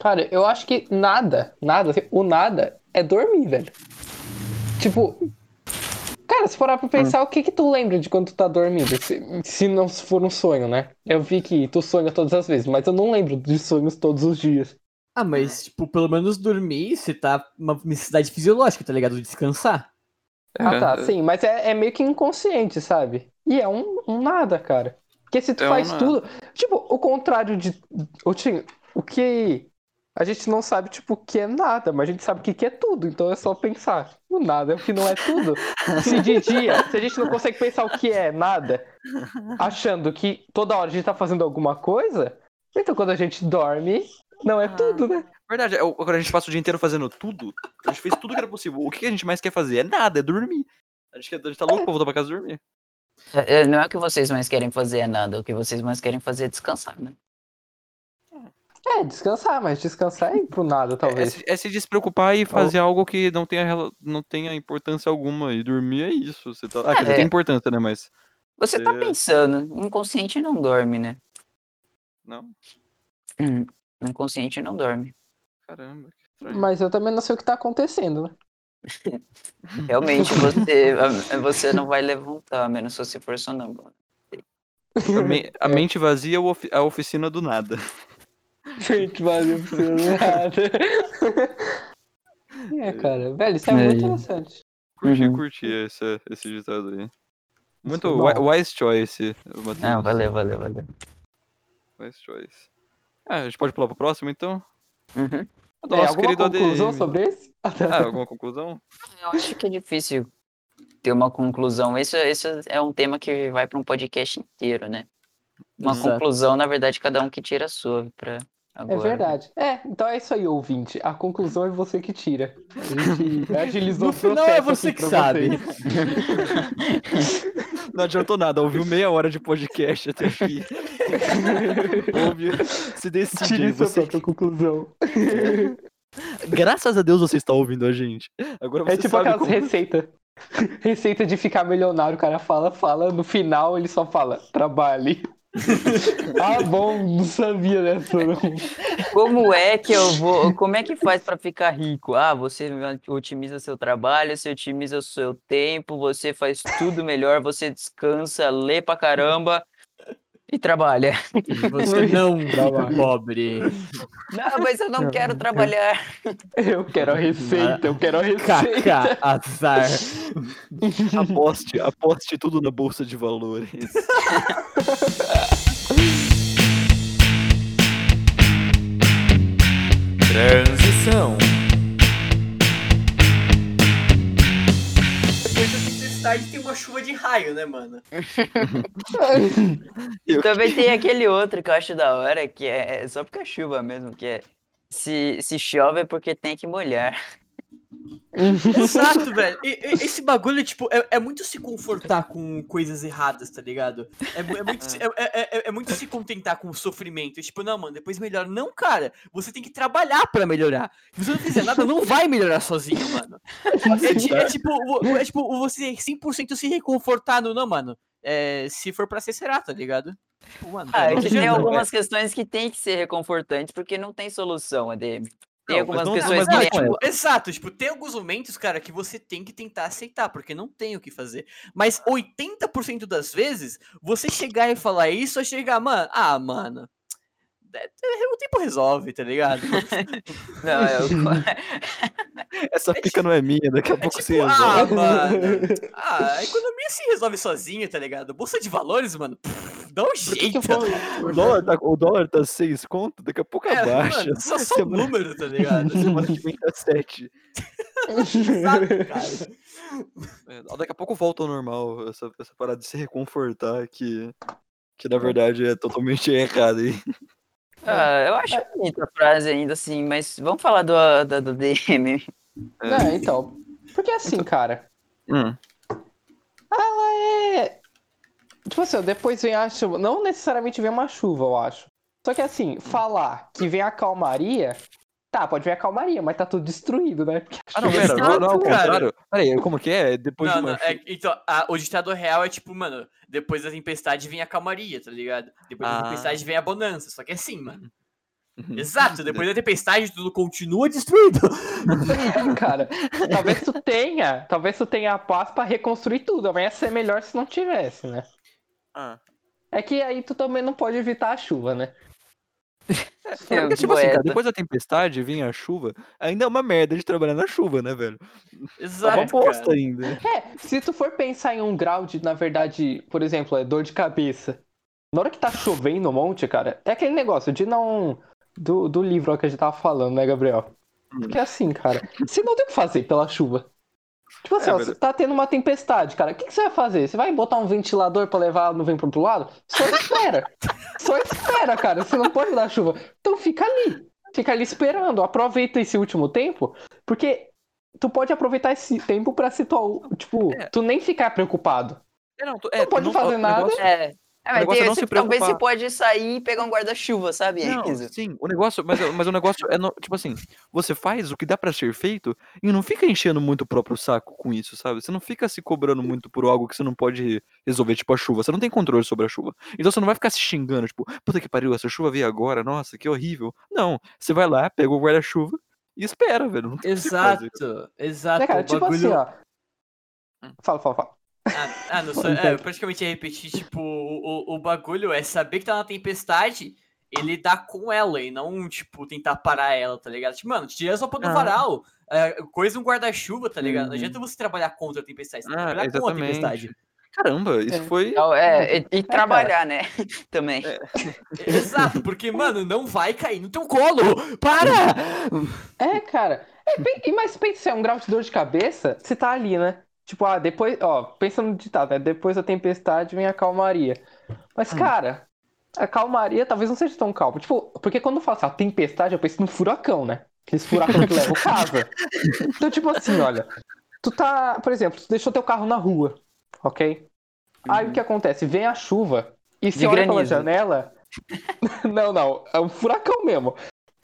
Cara, eu acho que nada, nada, assim, o nada é dormir, velho. Tipo, cara, se parar pra pensar, hum. o que que tu lembra de quando tu tá dormindo? Se, se não for um sonho, né? Eu vi que tu sonha todas as vezes, mas eu não lembro de sonhos todos os dias. Ah, mas, tipo, pelo menos dormir, você tá uma necessidade fisiológica, tá ligado? De descansar. Ah, tá, sim, mas é, é meio que inconsciente, sabe? E é um, um nada, cara. Porque se tu é faz tudo. Tipo, o contrário de. O, o que. A gente não sabe, tipo, o que é nada, mas a gente sabe o que, que é tudo. Então é só pensar. O nada é o que não é tudo. Se de dia, se a gente não consegue pensar o que é nada, achando que toda hora a gente tá fazendo alguma coisa, então quando a gente dorme, não é tudo, né? Verdade, quando a gente passa o dia inteiro fazendo tudo, a gente fez tudo que era possível. O que a gente mais quer fazer? É nada, é dormir. A gente, a gente tá louco pra voltar pra casa dormir. É, é, não é o que vocês mais querem fazer é nada, o que vocês mais querem fazer é descansar, né? É, descansar, mas descansar é ir pro nada, é, talvez. É, é se despreocupar e fazer Ou... algo que não tenha, não tenha importância alguma. E dormir é isso. Você tá... Ah, quer dizer, tem importância, né? Mas. Você tá pensando, inconsciente não dorme, né? Não. Hum, inconsciente não dorme. Caramba, Mas eu também não sei o que tá acontecendo, né? Realmente, você, você não vai levantar, a menos se você for sonâmbulo. A, me, a mente vazia é a oficina do nada. Mente vazia, oficina do nada. É, cara. Velho, isso é, é muito interessante. Curti, uhum. curti esse, esse ditado aí. Muito wise choice, Matheus. Não, valeu, valeu, valeu. Wise choice. Ah, a gente pode pular pro próximo, então? Uhum. Do é, alguma conclusão ADM. sobre isso? Ah, alguma conclusão? Eu acho que é difícil ter uma conclusão. Isso, isso é um tema que vai para um podcast inteiro, né? Uma Exato. conclusão, na verdade, cada um que tira a sua pra agora. É verdade. É, então é isso aí, ouvinte. A conclusão é você que tira. A gente agilizou no o processo. Não é você que sabe. Não adiantou nada, ouviu meia hora de podcast até aqui. Ouve, se decide. Tire você... sua própria conclusão. Graças a Deus você está ouvindo a gente. Agora você é tipo sabe aquelas como... receita. Receita de ficar milionário, o cara fala, fala, no final ele só fala, trabalhe. Ah, bom, não sabia dessa não. Como é que eu vou, como é que faz para ficar rico? Ah, você otimiza seu trabalho, você otimiza o seu tempo, você faz tudo melhor, você descansa, lê pra caramba e trabalha. Você não trabalha. pobre. Não, mas eu não quero trabalhar. Eu quero a receita, eu quero a receita. Caca, azar. Aposte, aposte tudo na bolsa de valores. Transição. Tarde tem uma chuva de raio, né, mano? e também tem aquele outro que eu acho da hora, que é só porque é chuva mesmo, que é se, se chove é porque tem que molhar. Exato, velho. E, e, esse bagulho, tipo, é, é, muito se confortar com coisas erradas, tá ligado? É, é muito, é, é, é, é, muito se contentar com o sofrimento. Tipo, não, mano, depois melhora. Não, cara, você tem que trabalhar pra melhorar. Se você não fizer nada, não vai melhorar sozinho, mano. É, é tipo, é tipo, você 100% se reconfortar no, não, mano. se for pra ser, será, tá ligado? Tipo, mano, ah, é que tem algumas questões que tem que ser reconfortantes, porque não tem solução, ADM. Tem algumas não, pessoas que. Tipo, exato, tipo, tem alguns momentos, cara, que você tem que tentar aceitar, porque não tem o que fazer. Mas 80% das vezes, você chegar e falar isso, é chegar, mano, ah, mano, o tempo resolve, tá ligado? Não, eu... Essa pica não é minha, daqui a É pouco tipo, você ah, resolve. mano. Ah, a economia se resolve sozinha, tá ligado? Bolsa de valores, mano, pff, dá um Por que que jeito. O dólar, tá, o dólar tá 6 conto, daqui a pouco É, abaixa. mano, só só Semana- número, tá ligado? Semana que vem tá 7. Exato, cara. É, daqui a pouco volta ao normal, essa, essa parada de se reconfortar que, que na verdade é totalmente errado aí. Ah, eu acho bonita a frase ainda assim, mas vamos falar do, do, do DM. É, então. Porque assim, cara, Hum. é. Tipo assim, depois vem a chuva. Não necessariamente vem uma chuva, eu acho. Só que assim, falar que vem a calmaria. Tá, pode vir a calmaria, mas tá tudo destruído, né? Porque Ah, não, pera, não, não é contrário. Peraí, como que é? Depois Não, de uma não, é- então, a- o ditado real é tipo, mano, depois da tempestade vem a calmaria, tá ligado? Depois da Ah. tempestade vem a bonança. Só que é assim, mano. Uhum. Exato, depois da tempestade tudo continua destruído. cara, talvez tu tenha. Talvez tu tenha a paz pra reconstruir tudo. Mas ia ser melhor se não tivesse, né? Ah. É que aí tu também não pode evitar a chuva, né? É, porque, tipo assim, cara, depois da tempestade vem a chuva, ainda é uma merda de trabalhar na chuva, né, velho? É uma Exato. bosta ainda. É, se tu for pensar em um grau de, na verdade, por exemplo, é dor de cabeça. Na hora que tá chovendo um monte, cara, é aquele negócio de não. Do, do livro ó, que a gente tava falando, né, Gabriel? Hum. Porque assim, cara, você não tem o que fazer pela chuva. Tipo assim, É, ó, mas- você tá tendo uma tempestade, cara. O que, que você vai fazer? Você vai botar um ventilador pra levar a nuvem pro outro lado? Só espera. Só espera, cara. Você não pode dar chuva. Então fica ali. Fica ali esperando. Aproveita esse último tempo, porque tu pode aproveitar esse tempo pra se tu, tipo, É. tu nem ficar preocupado. É, não, tu- Não pode fazer o nada. negócio- É. É, mas negócio é tem- não se talvez você preocupar. pode sair e pegar um guarda-chuva, sabe? É Não, isso. sim, o negócio, mas, mas o negócio é, no- tipo assim, você faz o que dá pra ser feito e não fica enchendo muito o próprio saco com isso, sabe? Você não fica se cobrando muito por algo que você não pode resolver, tipo a chuva. Você não tem controle sobre a chuva. Então você não vai ficar se xingando, tipo, puta que pariu, essa chuva veio agora, nossa, que horrível. Não, você vai lá, pega o guarda-chuva e espera, velho. Não tem o que fazer. Exato, exato. né, cara? Tipo bagulho- assim, ó. Fala, fala, fala. Ah, ah, não, só, é, eu praticamente ia repetir, tipo, o, o, o bagulho é saber que tá na tempestade e lidar com ela e não, tipo, tentar parar ela, tá ligado? Tipo, mano, tira a sopa do Ah. varal, é, coisa um guarda-chuva, tá ligado? Não Uhum. adianta você trabalhar contra a tempestade, você tem que Ah, trabalhar com a exatamente. tempestade. Caramba, isso É. foi. Então, é, e, e trabalhar, né? Também. Exato, porque, mano, não vai cair no teu colo! Para! É, cara. É, e mas pensa, se é um grau de dor de cabeça, você tá ali, né? Tipo, ah, depois, ó, pensa no ditado, né? Depois da tempestade vem a calmaria. Mas, Hum. cara, a calmaria talvez não seja tão calma. Tipo, porque quando eu falo assim, a tempestade, eu penso no furacão, né? Aqueles furacão que levam casa. Então, tipo assim, olha, tu tá, por exemplo, tu deixou teu carro na rua, ok? Aí o que acontece? Vem a chuva e De olha pela granizo. janela. não, não, é um furacão mesmo.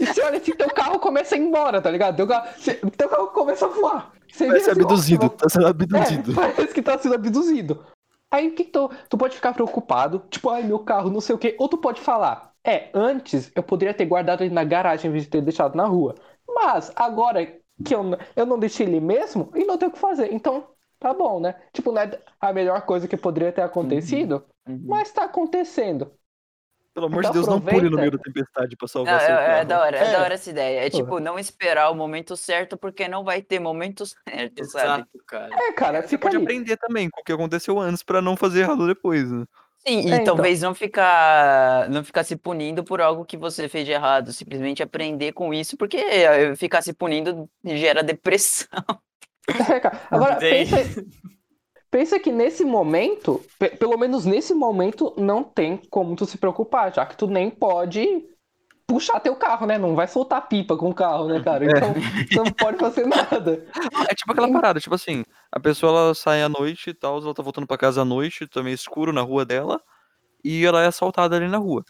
E você olha assim, teu carro começa a ir embora, tá ligado? Teu carro, você- teu carro começa a voar. Você ser assim, abduzido, tá sendo É, abduzido. parece que tá sendo abduzido. Aí o que, tu, tu pode ficar preocupado, tipo, ai meu carro, não sei o quê. Ou tu pode falar, é, antes eu poderia ter guardado ele na garagem em vez de ter deixado na rua. Mas agora que eu, eu não deixei ele mesmo, e não tenho o que fazer. Então, tá bom, né? Tipo, não é a melhor coisa que poderia ter acontecido, Uhum. mas tá acontecendo. Pelo amor Então de Deus, não pule no aproveita. meio da tempestade pra Não, salvar seu é, é carro. da hora, é, É. da hora essa ideia. É Porra. tipo, não esperar o momento certo, porque não vai ter momento certo, sabe? Exato, cara. É, cara, Você pode ali. aprender também com o que aconteceu antes pra não fazer errado depois, né? Sim, e É, então. talvez não ficar não ficar se punindo por algo que você fez de errado, simplesmente aprender com isso, porque eh, ficar se punindo gera depressão. É, cara. Agora, pensa, pensa que nesse momento, pe- pelo menos nesse momento, não tem como tu se preocupar, já que tu nem pode puxar teu carro, né? Não vai soltar pipa com o carro, né, cara? Então, tu não pode fazer nada. É tipo aquela parada, tipo assim, a pessoa ela sai à noite e tal, ela tá voltando pra casa à noite, tá meio escuro na rua dela, e ela é assaltada ali na rua.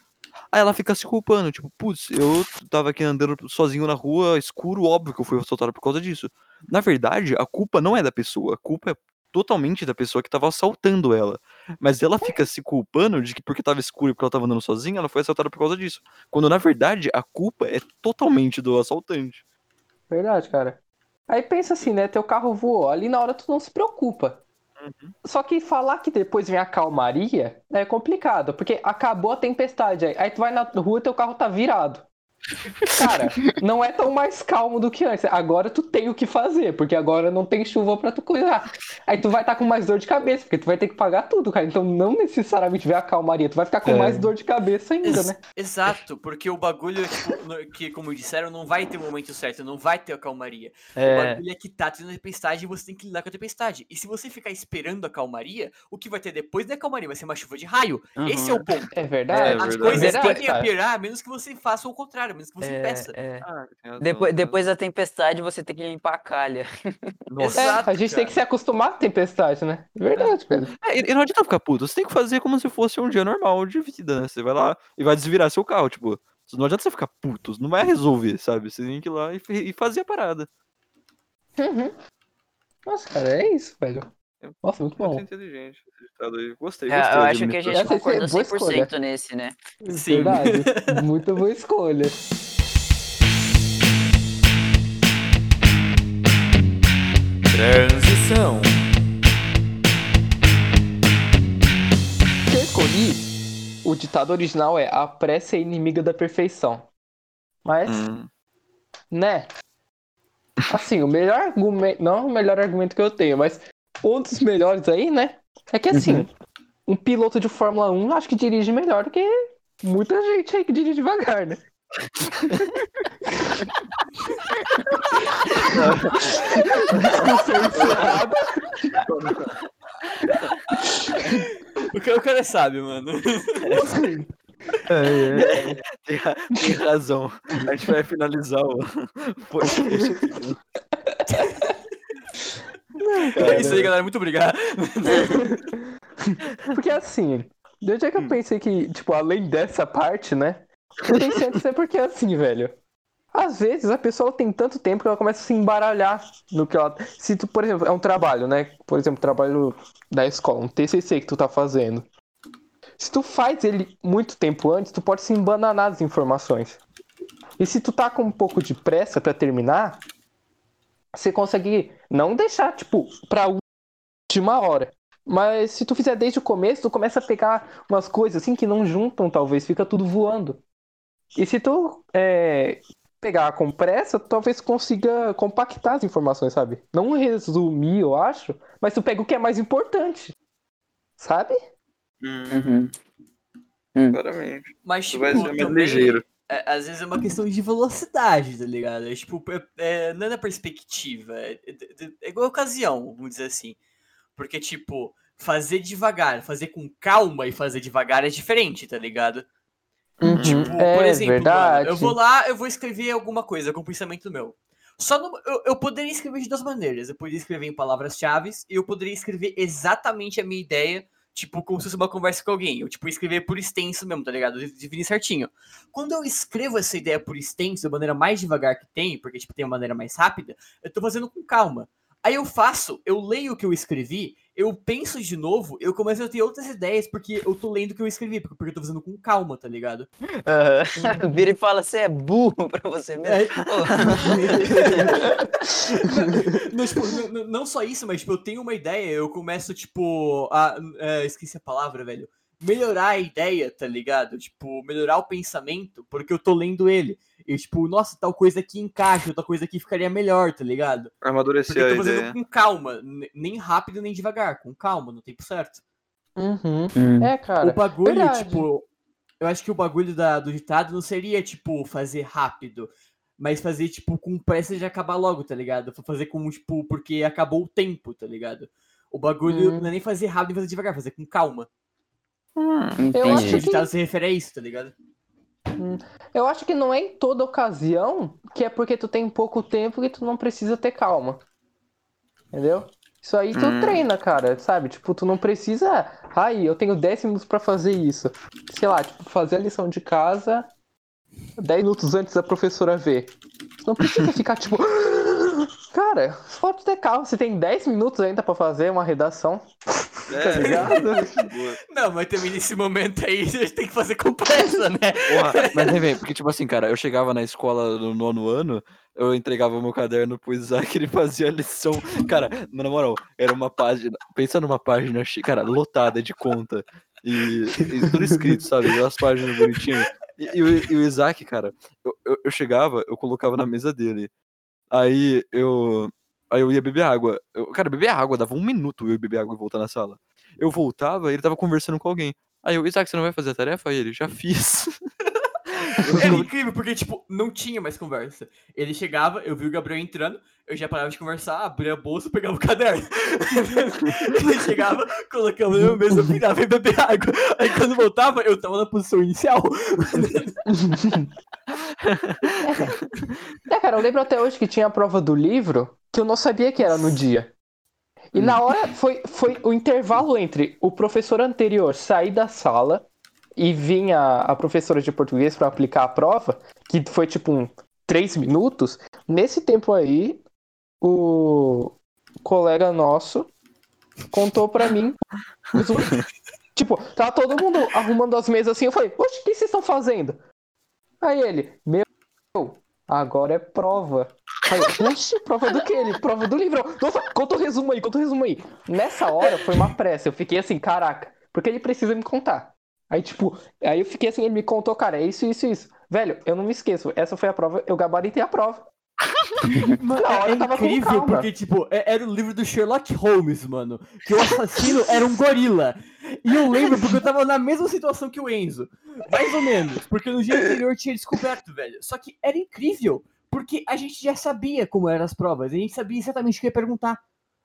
Aí ela fica se culpando, tipo, putz, eu tava aqui andando sozinho na rua, escuro, óbvio que eu fui assaltado por causa disso. Na verdade, a culpa não é da pessoa, a culpa é totalmente da pessoa que tava assaltando ela. Mas ela fica se culpando de que porque tava escuro e porque ela tava andando sozinha, ela foi assaltada por causa disso. Quando na verdade a culpa é totalmente do assaltante. Verdade, cara. Aí pensa assim, né? Teu carro voou. Ali na hora tu não se preocupa. Só que falar que depois vem a calmaria é complicado, porque acabou a tempestade aí. Aí tu vai na rua e teu carro tá virado. Cara, não é tão mais calmo do que antes. Agora tu tem o que fazer, porque agora não tem chuva pra tu cuidar. Aí tu vai estar tá com mais dor de cabeça, porque tu vai ter que pagar tudo, cara. Então não necessariamente vem a calmaria, tu vai ficar com É. mais dor de cabeça ainda, Ex- né? Exato, porque o bagulho, tipo, que, como disseram, não vai ter o momento certo, não vai ter a calmaria. O É, bagulho é que tá tendo tempestade e você tem que lidar com a tempestade. E se você ficar esperando a calmaria, o que vai ter depois da calmaria vai ser uma chuva de raio. Esse é o ponto. É verdade. É As verdade. coisas verdade, tendem a piorar, a menos que você faça o contrário, que você É, peça. é. ah, tem Depois, tem depois da tempestade, você tem que limpar a calha. Nossa. É, Exato, a gente tem cara. que se acostumar à tempestade, né? Verdade, velho. É, e e não adianta ficar puto, você tem que fazer como se fosse um dia normal de vida, né? Você vai lá e vai desvirar seu carro, tipo, não adianta você ficar puto, não vai resolver, sabe? Você tem que ir lá e, e fazer a parada. Uhum. Nossa, cara, é isso, velho. Nossa, muito Muito bom. inteligente. Gostei, É, gostei. eu acho que a gente boa 100% nesse, né? Sim. Verdade. Muito boa escolha. Transição. Que eu escolhi, o ditado original é a pressa é inimiga da perfeição. Mas, Hum, né? Assim, o melhor argumento, não o melhor argumento que eu tenho, mas um dos melhores aí, né? É que assim, um piloto de Fórmula 1 acho que dirige melhor do que muita gente aí que dirige devagar, né? Discussão encerrada. O cara, o cara é sábio, mano. tem, tem razão. A gente vai finalizar o podcast É isso aí, galera. Muito obrigado. Porque assim, de onde é que Hum. eu pensei que, tipo, além dessa parte, né? Eu pensei antes é porque assim, velho. Às vezes a pessoa tem tanto tempo que ela começa a se embaralhar no que ela. Se tu, por exemplo, é um trabalho, né? Por exemplo, trabalho da escola, um TCC que tu tá fazendo. Se tu faz ele muito tempo antes, tu pode se embananar as informações. E se tu tá com um pouco de pressa pra terminar, você consegue não deixar, tipo, pra última hora. Mas se tu fizer desde o começo, tu começa a pegar umas coisas assim que não juntam, talvez, fica tudo voando. E se tu é, pegar com pressa, tu talvez consiga compactar as informações, sabe? Não resumir, eu acho, mas tu pega o que é mais importante. Sabe? Hum, Uhum. claramente. Mas, Tu tipo, vai ser mais também, ligeiro. É, às vezes é uma questão de velocidade, tá ligado? É, tipo, é, é, não é na perspectiva. É, é- é igual ocasião, vamos dizer assim. Porque, tipo, fazer devagar, fazer com calma e fazer devagar é diferente, tá ligado? Tipo, É, por exemplo, verdade. mano, eu vou lá, eu vou escrever alguma coisa com o pensamento meu. Só no- eu, eu poderia escrever de duas maneiras. Eu poderia escrever em palavras-chave e eu poderia escrever exatamente a minha ideia, tipo, como se fosse uma conversa com alguém. Eu, tipo, escrever por extenso mesmo, tá ligado? Definir certinho. Quando eu escrevo essa ideia por extenso, da maneira mais devagar que tem, porque, tipo, tem uma maneira mais rápida, eu tô fazendo com calma. Aí eu faço, eu leio o que eu escrevi, eu penso de novo, eu começo a ter outras ideias, porque eu tô lendo o que eu escrevi, porque eu tô fazendo com calma, tá ligado? Vira e fala, você é burro pra você mesmo. É. Pô, não, tipo, n- n- não só isso, mas tipo, eu tenho uma ideia, eu começo, tipo, a. é, esqueci a palavra, velho. Melhorar a ideia, tá ligado? Tipo, melhorar o pensamento, porque eu tô lendo ele. E, tipo, nossa, tal coisa aqui encaixa, tal coisa aqui ficaria melhor, tá ligado? Porque Amadurecer eu a tô fazendo ideia. com calma, nem rápido nem devagar, com calma, no tempo certo. Uhum. Hum. É, cara. o bagulho, verdade. tipo. Eu acho que o bagulho da, do ditado não seria, tipo, fazer rápido. Mas fazer, tipo, com pressa de acabar logo, tá ligado? Fazer com, tipo, porque acabou o tempo, tá ligado? O bagulho Hum. não é nem fazer rápido e fazer devagar, fazer com calma. Eu acho O Entendi. ditado se refere a isso, tá ligado? Eu acho que não é em toda ocasião que é porque tu tem pouco tempo que tu não precisa ter calma. Entendeu? Isso aí tu Hum. treina, cara, sabe? Tipo, tu não precisa. Ai, eu tenho 10 minutos pra fazer isso. Sei lá, tipo, fazer a lição de casa 10 minutos antes da professora ver. Tu não precisa ficar tipo. Cara, pode ter calma. Você tem 10 minutos ainda pra fazer uma redação. É, ligado? boa. Não, mas também nesse momento aí a gente tem que fazer com pressa, né? Porra, mas vem, porque tipo assim, cara, eu chegava na escola no nono ano, eu entregava meu caderno pro Isaac, ele fazia a lição. Cara, na moral, era uma página, pensa numa página, cara, lotada de conta. E, e tudo escrito, sabe? Aquelas páginas bonitinhas. E, e o, e o Isaac, cara, eu, eu, eu chegava, eu colocava na mesa dele. Aí eu. Aí eu ia beber água. Eu, cara, beber água, dava um minuto eu ia beber água e voltar na sala. Eu voltava, ele tava conversando com alguém. Aí eu, Isaac, você não vai fazer a tarefa? Aí ele, já fiz. Era incrível, porque, tipo, não tinha mais conversa. Ele chegava, eu vi o Gabriel entrando, eu já parava de conversar, abria a bolsa, pegava o caderno. Ele chegava, colocava na mesa, virava e beber água. Aí quando voltava, eu tava na posição inicial. É, cara, eu lembro até hoje que tinha a prova do livro que eu não sabia que era no dia. E na hora foi, foi o intervalo entre o professor anterior sair da sala e vir a, professora de português para aplicar a prova, que foi tipo um três minutos. Nesse tempo aí, o colega nosso contou pra mim. tipo, tava todo mundo arrumando as mesas assim. Eu falei, oxe, o que vocês estão fazendo? Aí ele, meu, agora é prova. Aí, oxe, prova do que ele? Prova do livro. Nossa, conta o resumo aí, conta o resumo aí. Nessa hora foi uma pressa. Eu fiquei assim, caraca, porque ele precisa me contar. Aí, tipo, aí eu fiquei assim, ele me contou, cara, é isso, isso, isso. Velho, eu não me esqueço. Essa foi a prova, eu gabaritei a prova. Mano, Na hora é eu tava incrível, porque, tipo, é- era o livro do Sherlock Holmes, mano. Que o assassino era um gorila. E eu lembro porque eu tava na mesma situação que o Enzo. Mais ou menos. Porque no dia anterior eu tinha descoberto, velho. Só que era incrível. Porque a gente já sabia como eram as provas. A gente sabia exatamente o que ia perguntar.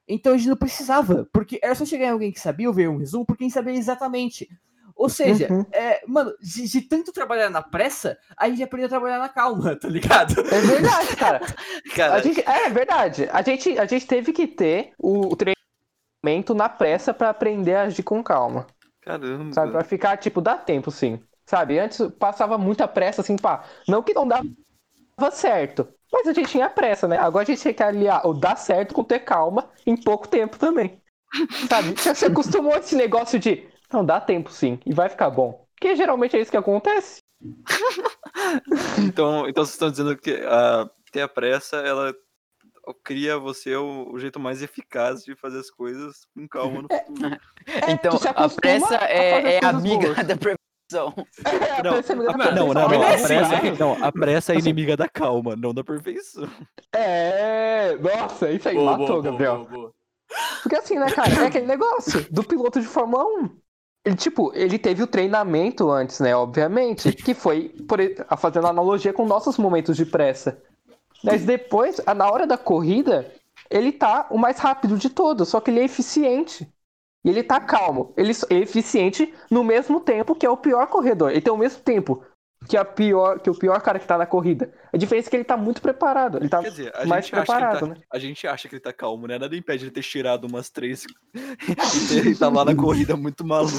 Então a gente não precisava. Porque era só chegar em alguém que sabia ou ver um resumo, porque a gente sabia exatamente. Ou seja, Uhum. é, mano, de, de tanto trabalhar na pressa, a gente aprendeu a trabalhar na calma, tá ligado? É verdade, cara. Cara, A gente, é verdade. A gente, a gente teve que ter o, o treinamento na pressa pra aprender a agir com calma. caramba. Sabe? Pra ficar, tipo, dá tempo, sim. Sabe? Antes passava muita pressa, assim, pá. Não que não dava certo. Mas a gente tinha pressa, né? Agora a gente tem que aliar o dar certo com ter calma em pouco tempo também. Sabe? Você se acostumou a esse negócio de. Não, dá tempo sim. E vai ficar bom. Porque geralmente é isso que acontece. Então, então vocês estão dizendo que a, ter a pressa, ela cria você o, o jeito mais eficaz de fazer as coisas com calma no futuro. É, Então, a acostuma pressa a fazer é, é amiga boas. da perfeição. É, a Não, pressa é da a- não, não, não, a é assim, pressa, não, a pressa é Assim- inimiga da calma, não da perfeição. É, nossa, isso aí Boa, matou, boa, boa, Gabriel. boa, boa. Porque assim, né, cara, é aquele negócio do piloto de Fórmula 1. Ele, tipo, ele teve o treinamento antes, né, obviamente, que foi, por, fazendo analogia com nossos momentos de pressa. Mas depois, na hora da corrida, ele tá o mais rápido de todos, só que ele é eficiente. E ele tá calmo. Ele é eficiente no mesmo tempo que é o pior corredor. Ele tem o mesmo tempo que, a pior, que o pior cara que tá na corrida. A diferença é que ele tá muito preparado. Ele tá Quer dizer, a mais gente, acha que ele preparado, tá, né? a gente acha que ele tá calmo, né? Nada impede ele ter tirado umas três e ter, e tá lá na corrida muito maluco.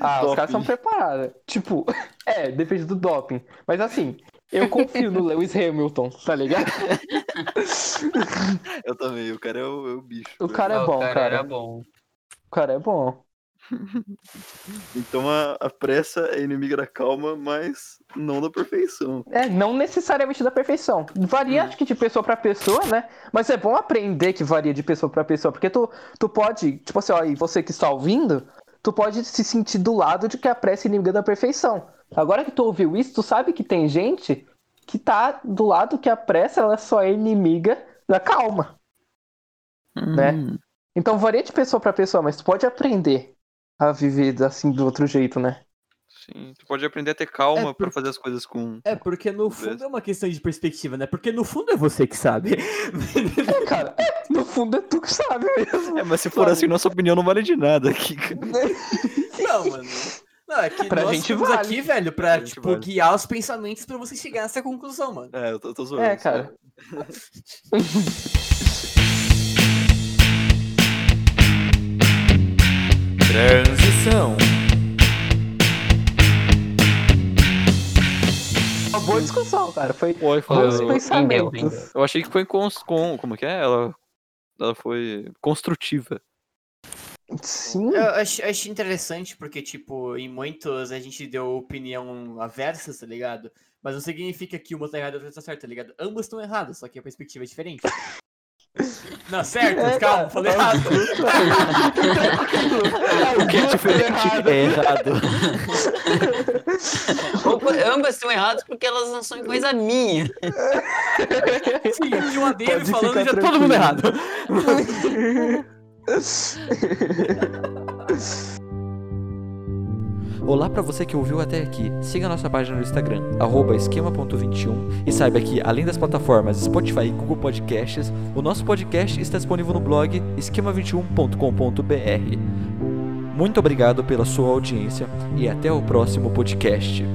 Ah, os Doping. caras são preparados. Tipo, é, depende do doping. Mas assim, eu confio no Lewis Hamilton, tá ligado? Eu também, o cara é o, é o bicho. O cara é o bom, cara cara. era bom. O cara é bom. Então a, a pressa é inimiga da calma, mas não da perfeição. É, não necessariamente da perfeição. Varia, acho que de pessoa pra pessoa, né? Mas é bom aprender que varia de pessoa pra pessoa, porque tu, tu pode, tipo assim, ó, e você que está ouvindo, tu pode se sentir do lado de que a pressa é inimiga da perfeição. Agora que tu ouviu isso, tu sabe que tem gente que tá do lado que a pressa ela só é inimiga da calma. Né? Hum. Então varia de pessoa pra pessoa, mas tu pode aprender a viver assim do outro jeito, né? Sim, tu pode aprender a ter calma É, pra porque- fazer as coisas com. É, porque no fundo é uma questão de perspectiva, né? Porque no fundo é você que sabe. É, cara, é, no fundo é tu que sabe mesmo. É, mas se for Sabe? assim, nossa opinião não vale de nada aqui. cara. Não, mano. Não, é que Pra nós gente estamos vale. aqui, velho, pra, Pra tipo, vale. guiar os pensamentos pra você chegar nessa conclusão, mano. É, eu tô, tô zoando. É, cara. Transição. Uma boa discussão, cara. Foi Oi, bons falou. Rendeu, pensamentos. rendeu. Eu achei que foi cons, com. Como que é? Ela, ela foi construtiva. Sim. Eu acho, acho interessante porque, tipo, em muitos a gente deu opinião aversa, tá ligado? Mas não significa que uma tá errada e a outra tá certa, tá ligado? Ambas estão erradas, só que a perspectiva é diferente. Não, certo, É, calma, tá. falei errado. O que é diferente é errado. Ou- ambas estão erradas porque elas não são coisa minha. Sim, o ADM Pode falando ficar já todo mundo errado. Olá para você que ouviu até aqui. Siga nossa página no Instagram, arroba esquema.21 e saiba que, além das plataformas Spotify e Google Podcasts, o nosso podcast está disponível no blog esquema21.com.br. Muito obrigado pela sua audiência e até o próximo podcast.